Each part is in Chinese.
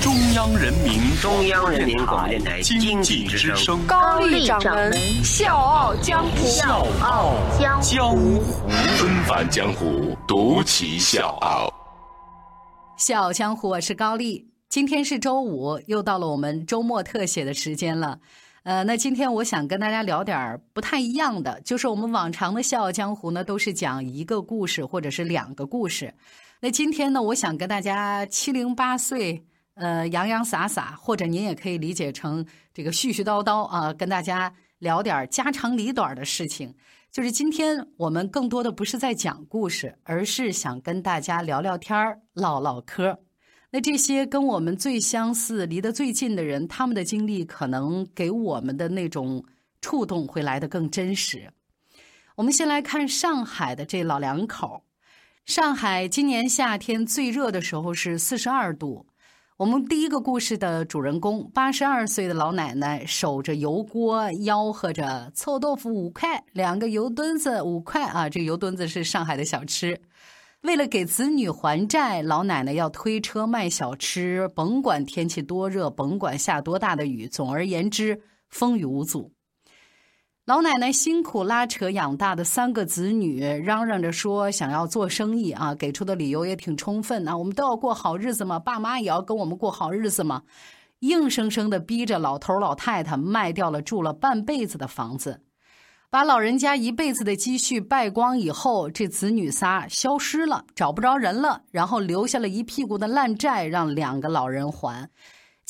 中央人民中央人民广播电台经经济之济之声声，高丽掌门笑傲江湖。笑傲江江湖。纷繁江湖，独骑笑傲。笑傲江湖，我是高丽。今天是周五，又到了我们周末特写的时间了。呃，那今天我想跟大家聊点儿不太一样的，就是我们往常的《笑傲江湖》呢，都是讲一个故事或者是两个故事。那今天呢，我想跟大家七零八碎，呃，洋洋洒洒，或者您也可以理解成这个絮絮叨叨啊，跟大家聊点家长里短的事情。就是今天我们更多的不是在讲故事，而是想跟大家聊聊天、唠唠嗑。那这些跟我们最相似、离得最近的人，他们的经历可能给我们的那种触动会来得更真实。我们先来看上海的这老两口。上海今年夏天最热的时候是四十二度。我们第一个故事的主人公，八十二岁的老奶奶，守着油锅，吆喝着臭豆腐五块，两个油墩子五块啊！这油墩子是上海的小吃。为了给子女还债，老奶奶要推车卖小吃，甭管天气多热，甭管下多大的雨，总而言之，风雨无阻。老奶奶辛苦拉扯养大的三个子女，嚷嚷着说想要做生意啊，给出的理由也挺充分啊，我们都要过好日子嘛，爸妈也要跟我们过好日子嘛，硬生生的逼着老头老太太卖掉了住了半辈子的房子。把老人家一辈子的积蓄败光以后，这子女仨消失了，找不着人了，然后留下了一屁股的烂债，让两个老人还。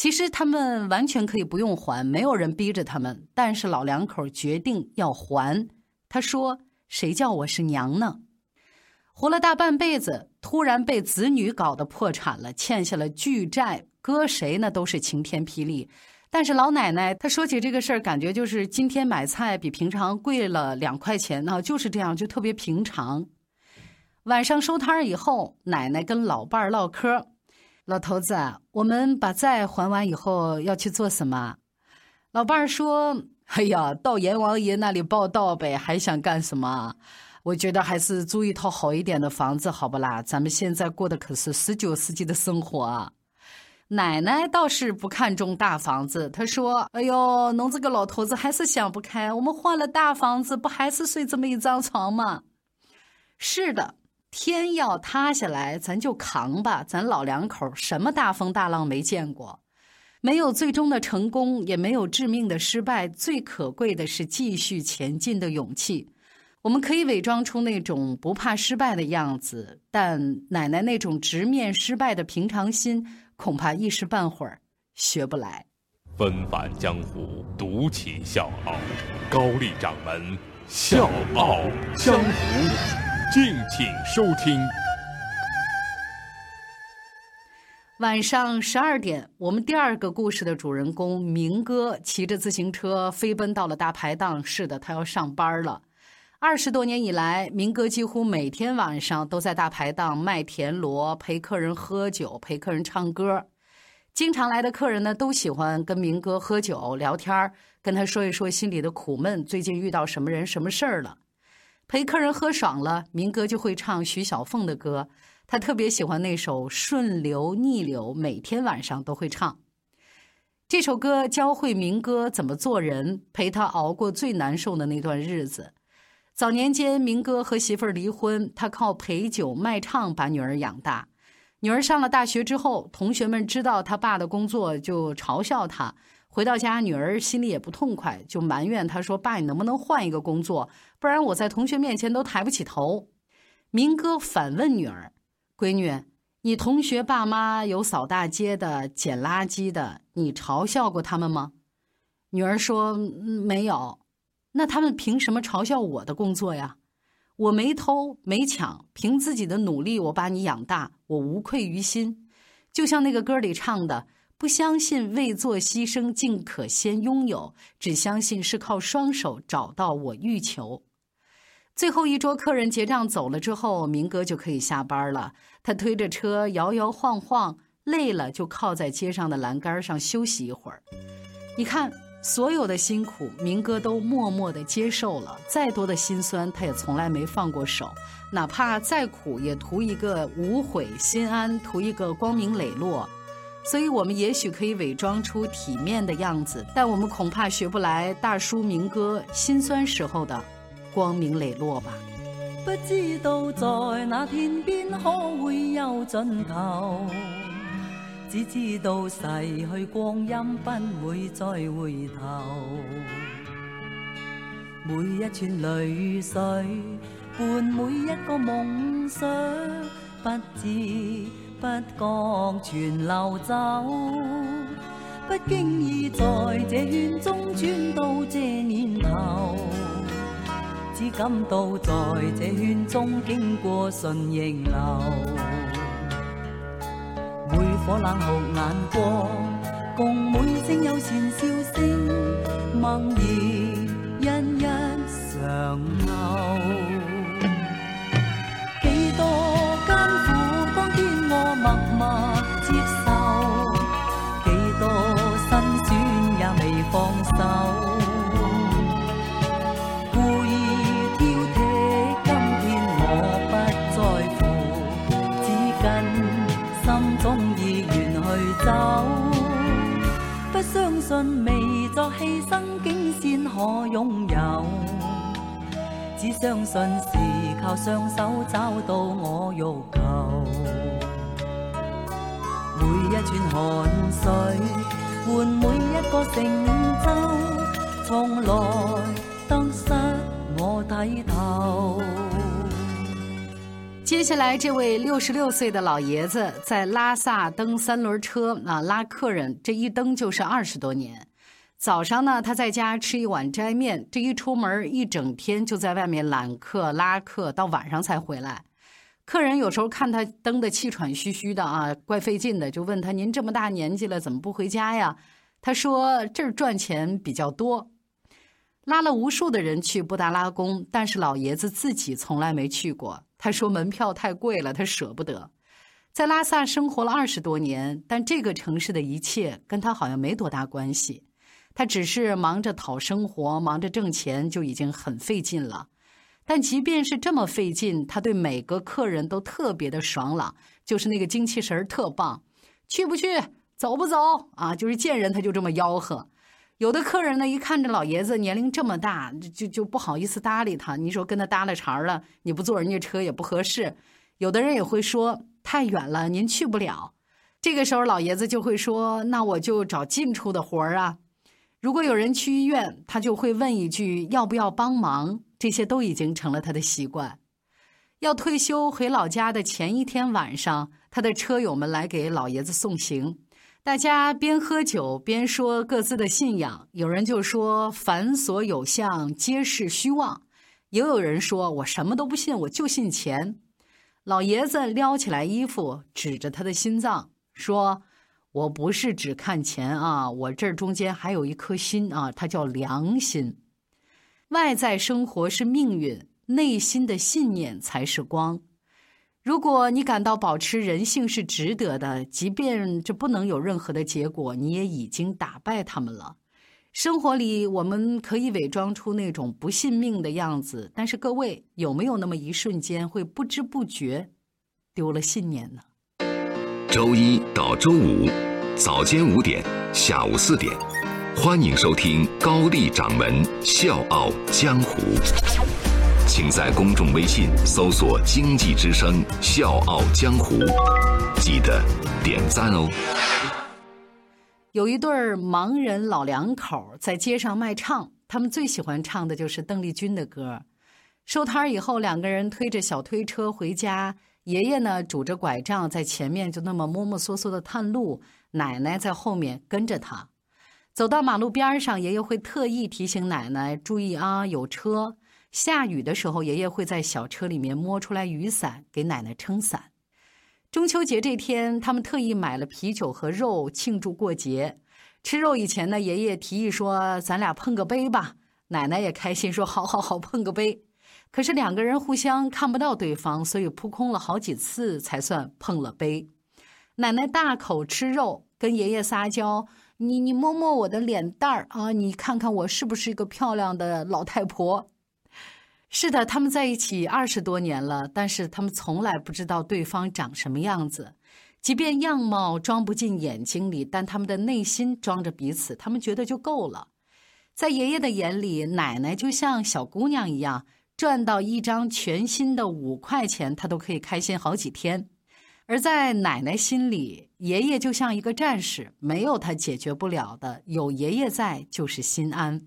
其实他们完全可以不用还，没有人逼着他们，但是老两口决定要还。他说：“谁叫我是娘呢？”活了大半辈子，突然被子女搞得破产了，欠下了巨债，搁谁呢都是晴天霹雳。但是老奶奶她说起这个事儿，感觉就是今天买菜比平常贵了两块钱啊，就是这样，就特别平常。晚上收摊儿以后，奶奶跟老伴儿唠嗑：“老头子，我们把债还完以后要去做什么？”老伴儿说：“哎呀，到阎王爷那里报道呗，还想干什么？我觉得还是租一套好一点的房子，好不啦？咱们现在过的可是十九世纪的生活啊。”奶奶倒是不看重大房子，她说：“哎呦，侬这个老头子还是想不开。我们换了大房子，不还是睡这么一张床吗？”是的，天要塌下来，咱就扛吧。咱老两口什么大风大浪没见过，没有最终的成功，也没有致命的失败，最可贵的是继续前进的勇气。我们可以伪装出那种不怕失败的样子，但奶奶那种直面失败的平常心。恐怕一时半会儿学不来。纷返江湖，独起笑傲。高丽掌门笑傲江湖，敬请收听。晚上十二点，我们第二个故事的主人公明哥骑着自行车飞奔到了大排档。是的，他要上班了。二十多年以来，明哥几乎每天晚上都在大排档卖田螺，陪客人喝酒，陪客人唱歌。经常来的客人呢，都喜欢跟明哥喝酒聊天，跟他说一说心里的苦闷，最近遇到什么人、什么事儿了。陪客人喝爽了，明哥就会唱徐小凤的歌，他特别喜欢那首《顺流逆流》，每天晚上都会唱。这首歌教会明哥怎么做人，陪他熬过最难受的那段日子。早年间，明哥和媳妇儿离婚，他靠陪酒卖唱把女儿养大。女儿上了大学之后，同学们知道他爸的工作，就嘲笑他。回到家，女儿心里也不痛快，就埋怨他说：“爸，你能不能换一个工作？不然我在同学面前都抬不起头。”明哥反问女儿：“闺女，你同学爸妈有扫大街的、捡垃圾的，你嘲笑过他们吗？”女儿说：“没有。”那他们凭什么嘲笑我的工作呀？我没偷没抢，凭自己的努力，我把你养大，我无愧于心。就像那个歌里唱的：“不相信为做牺牲竟可先拥有，只相信是靠双手找到我欲求。最后一桌客人结账走了之后，明哥就可以下班了。他推着车摇摇晃晃，累了就靠在街上的栏杆上休息一会儿。你看。所有的辛苦，明哥都默默的接受了；再多的辛酸，他也从来没放过手。哪怕再苦，也图一个无悔心安，图一个光明磊落。所以，我们也许可以伪装出体面的样子，但我们恐怕学不来大叔明哥辛酸时候的光明磊落吧。不知道在那天边，可会有尽头？只知道逝去光阴不会再回头，每一串泪水伴每一个梦想，不知不觉全流走。不经意在这圈中转到这年头，只感到在这圈中经过顺逆流。每颗冷酷眼光，可拥有。只相信是靠双手找到我欲求。每一串汗水换每一个成就，从来得失我睇透。接下来，这位六十六岁的老爷子在拉萨蹬三轮车啊，拉客人，这一蹬就是二十多年。早上呢，他在家吃一碗斋面，这一出门一整天就在外面揽客拉客，到晚上才回来。客人有时候看他蹬得气喘吁吁的啊，怪费劲的，就问他：“您这么大年纪了，怎么不回家呀？”他说：“这儿赚钱比较多。”拉了无数的人去布达拉宫，但是老爷子自己从来没去过。他说门票太贵了，他舍不得。在拉萨生活了二十多年，但这个城市的一切跟他好像没多大关系。他只是忙着讨生活，忙着挣钱，就已经很费劲了。但即便是这么费劲，他对每个客人都特别的爽朗，就是那个精气神儿特棒。去不去？走不走？啊，就是见人他就这么吆喝。有的客人呢，一看这老爷子年龄这么大，就就不好意思搭理他。你说跟他搭了茬了，你不坐人家车也不合适。有的人也会说太远了，您去不了。这个时候老爷子就会说：“那我就找近处的活儿啊。”如果有人去医院，他就会问一句：“要不要帮忙？”这些都已经成了他的习惯。要退休回老家的前一天晚上，他的车友们来给老爷子送行。大家边喝酒边说各自的信仰，有人就说“凡所有相，皆是虚妄”，也有人说我什么都不信，我就信钱。老爷子撩起来衣服，指着他的心脏说：“我不是只看钱啊，我这中间还有一颗心啊，它叫良心。外在生活是命运，内心的信念才是光。”如果你感到保持人性是值得的，即便这不能有任何的结果，你也已经打败他们了。生活里，我们可以伪装出那种不信命的样子，但是各位有没有那么一瞬间会不知不觉丢了信念呢？周一到周五早间五点，下午四点，欢迎收听高丽掌门笑傲江湖。请在公众微信搜索“经济之声笑傲江湖”，记得点赞哦。有一对盲人老两口在街上卖唱，他们最喜欢唱的就是邓丽君的歌。收摊以后，两个人推着小推车回家，爷爷呢拄着拐杖在前面就那么摸摸索索的探路，奶奶在后面跟着他。走到马路边上，爷爷会特意提醒奶奶注意啊，有车。下雨的时候，爷爷会在小车里面摸出来雨伞给奶奶撑伞。中秋节这天，他们特意买了啤酒和肉庆祝过节。吃肉以前呢，爷爷提议说：“咱俩碰个杯吧。”奶奶也开心说：“好好好，碰个杯。”可是两个人互相看不到对方，所以扑空了好几次才算碰了杯。奶奶大口吃肉，跟爷爷撒娇：“你你摸摸我的脸蛋儿啊，你看看我是不是一个漂亮的老太婆？”是的，他们在一起二十多年了，但是他们从来不知道对方长什么样子。即便样貌装不进眼睛里，但他们的内心装着彼此，他们觉得就够了。在爷爷的眼里，奶奶就像小姑娘一样，赚到一张全新的五块钱，他都可以开心好几天；而在奶奶心里，爷爷就像一个战士，没有他解决不了的，有爷爷在就是心安。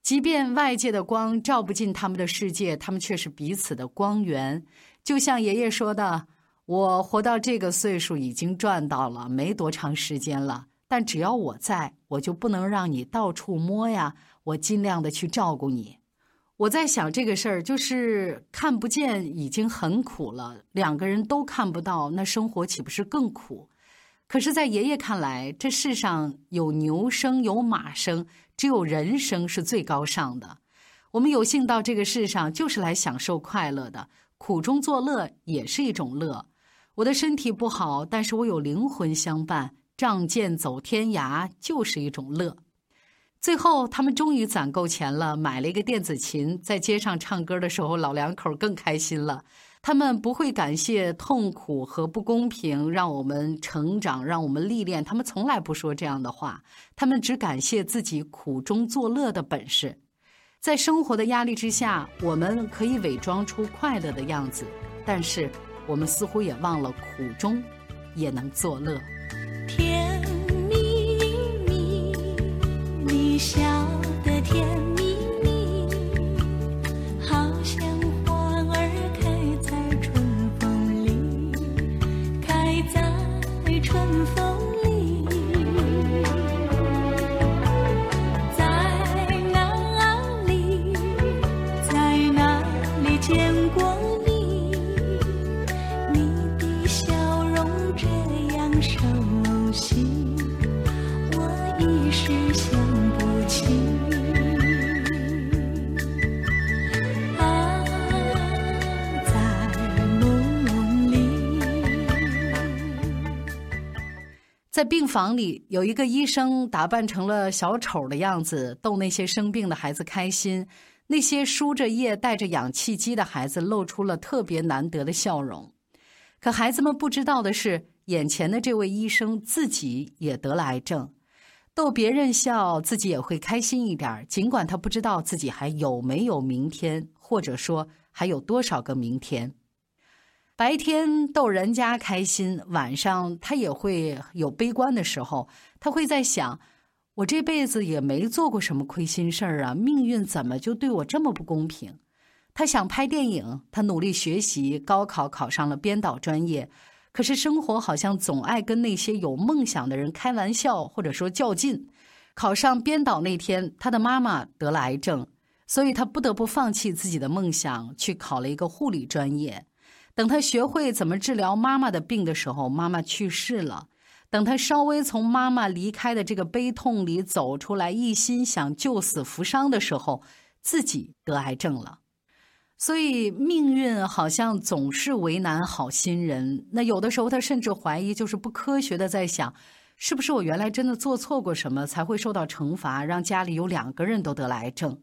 即便外界的光照不进他们的世界，他们却是彼此的光源。就像爷爷说的。我活到这个岁数已经赚到了，没多长时间了。但只要我在，我就不能让你到处摸呀。我尽量的去照顾你。我在想这个事儿，就是看不见已经很苦了，两个人都看不到，那生活岂不是更苦？可是，在爷爷看来，这世上有牛生有马生，只有人生是最高尚的。我们有幸到这个世上，就是来享受快乐的，苦中作乐也是一种乐。我的身体不好，但是我有灵魂相伴，仗剑走天涯就是一种乐。最后，他们终于攒够钱了，买了一个电子琴，在街上唱歌的时候，老两口更开心了。他们不会感谢痛苦和不公平让我们成长，让我们历练，他们从来不说这样的话。他们只感谢自己苦中作乐的本事。在生活的压力之下，我们可以伪装出快乐的样子，但是。我们似乎也忘了苦中也能作乐。笑得甜蜜蜜，好像花儿开在春风里，开在春风里。在哪里？在哪里见过你？你的笑容这样熟悉，我一时想。在病房里，有一个医生打扮成了小丑的样子，逗那些生病的孩子开心。那些输着液、带着氧气机的孩子露出了特别难得的笑容。可孩子们不知道的是，眼前的这位医生自己也得了癌症，逗别人笑，自己也会开心一点。尽管他不知道自己还有没有明天，或者说还有多少个明天。白天逗人家开心，晚上他也会有悲观的时候。他会在想：我这辈子也没做过什么亏心事儿啊，命运怎么就对我这么不公平？他想拍电影，他努力学习，高考考上了编导专业。可是生活好像总爱跟那些有梦想的人开玩笑，或者说较劲。考上编导那天，他的妈妈得了癌症，所以他不得不放弃自己的梦想，去考了一个护理专业。等他学会怎么治疗妈妈的病的时候，妈妈去世了。等他稍微从妈妈离开的这个悲痛里走出来，一心想救死扶伤的时候，自己得癌症了。所以命运好像总是为难好心人。那有的时候他甚至怀疑，就是不科学的在想，是不是我原来真的做错过什么，才会受到惩罚，让家里有两个人都得了癌症？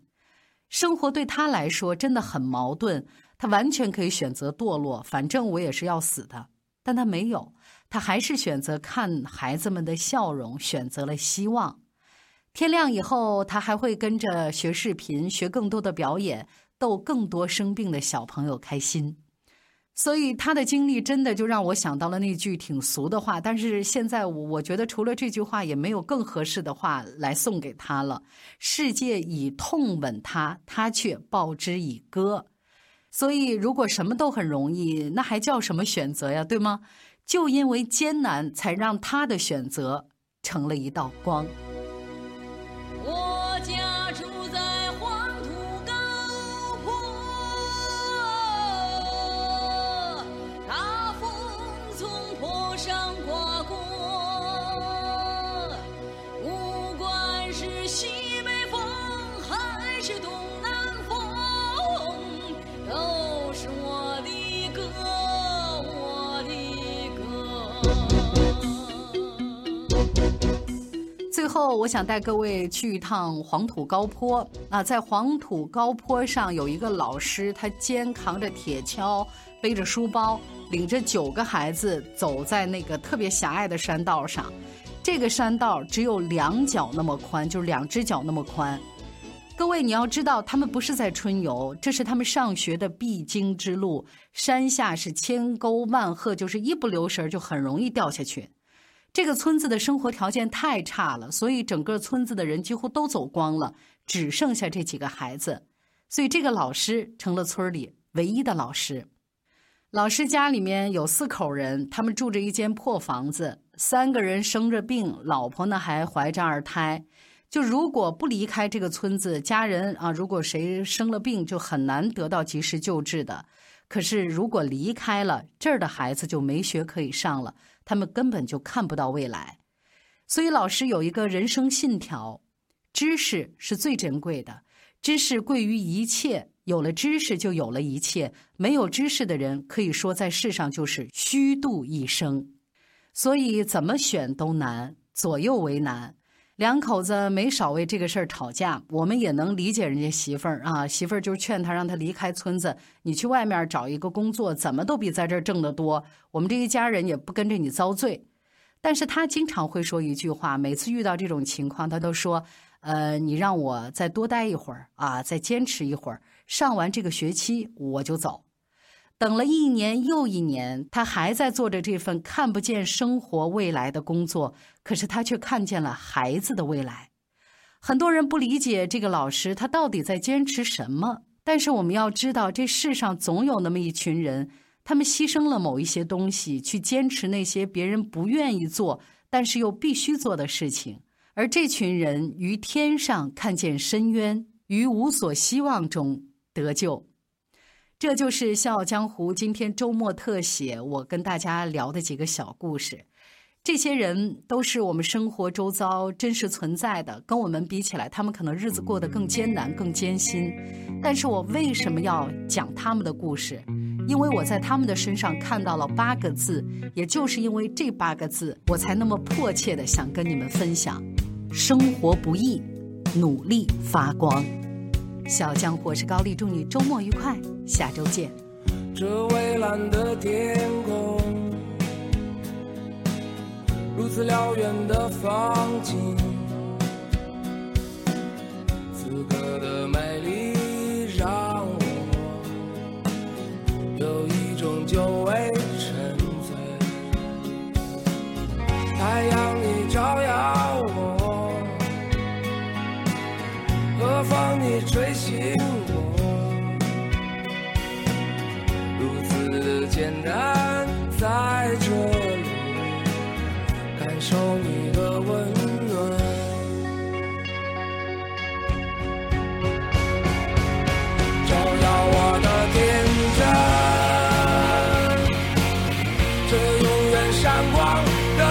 生活对他来说真的很矛盾。他完全可以选择堕落，反正我也是要死的。但他没有，他还是选择看孩子们的笑容，选择了希望。天亮以后，他还会跟着学视频，学更多的表演，逗更多生病的小朋友开心。所以他的经历真的就让我想到了那句挺俗的话，但是现在我我觉得除了这句话，也没有更合适的话来送给他了。世界以痛吻他，他却报之以歌。所以，如果什么都很容易，那还叫什么选择呀？对吗？就因为艰难，才让他的选择成了一道光。最后，我想带各位去一趟黄土高坡啊，在黄土高坡上有一个老师，他肩扛着铁锹，背着书包，领着九个孩子走在那个特别狭隘的山道上。这个山道只有两脚那么宽，就是两只脚那么宽。各位，你要知道，他们不是在春游，这是他们上学的必经之路。山下是千沟万壑，就是一不留神就很容易掉下去。这个村子的生活条件太差了，所以整个村子的人几乎都走光了，只剩下这几个孩子。所以这个老师成了村里唯一的老师。老师家里面有四口人，他们住着一间破房子，三个人生着病，老婆呢还怀着二胎。就如果不离开这个村子，家人啊，如果谁生了病，就很难得到及时救治的。可是如果离开了这儿的孩子，就没学可以上了，他们根本就看不到未来。所以老师有一个人生信条：知识是最珍贵的，知识贵于一切。有了知识，就有了一切。没有知识的人，可以说在世上就是虚度一生。所以怎么选都难，左右为难。两口子没少为这个事儿吵架，我们也能理解人家媳妇儿啊。媳妇儿就劝他，让他离开村子，你去外面找一个工作，怎么都比在这儿挣得多。我们这一家人也不跟着你遭罪。但是他经常会说一句话，每次遇到这种情况，他都说：“呃，你让我再多待一会儿啊，再坚持一会儿，上完这个学期我就走。”等了一年又一年，他还在做着这份看不见生活未来的工作，可是他却看见了孩子的未来。很多人不理解这个老师，他到底在坚持什么？但是我们要知道，这世上总有那么一群人，他们牺牲了某一些东西，去坚持那些别人不愿意做，但是又必须做的事情。而这群人于天上看见深渊，于无所希望中得救。这就是《笑傲江湖》今天周末特写，我跟大家聊的几个小故事。这些人都是我们生活周遭真实存在的，跟我们比起来，他们可能日子过得更艰难、更艰辛。但是我为什么要讲他们的故事？因为我在他们的身上看到了八个字，也就是因为这八个字，我才那么迫切的想跟你们分享：生活不易，努力发光。小江我是高丽，祝你周末愉快，下周见。这蔚蓝的天空，如此辽远的风景，感受你的温暖，照耀我的天真，这永远闪光的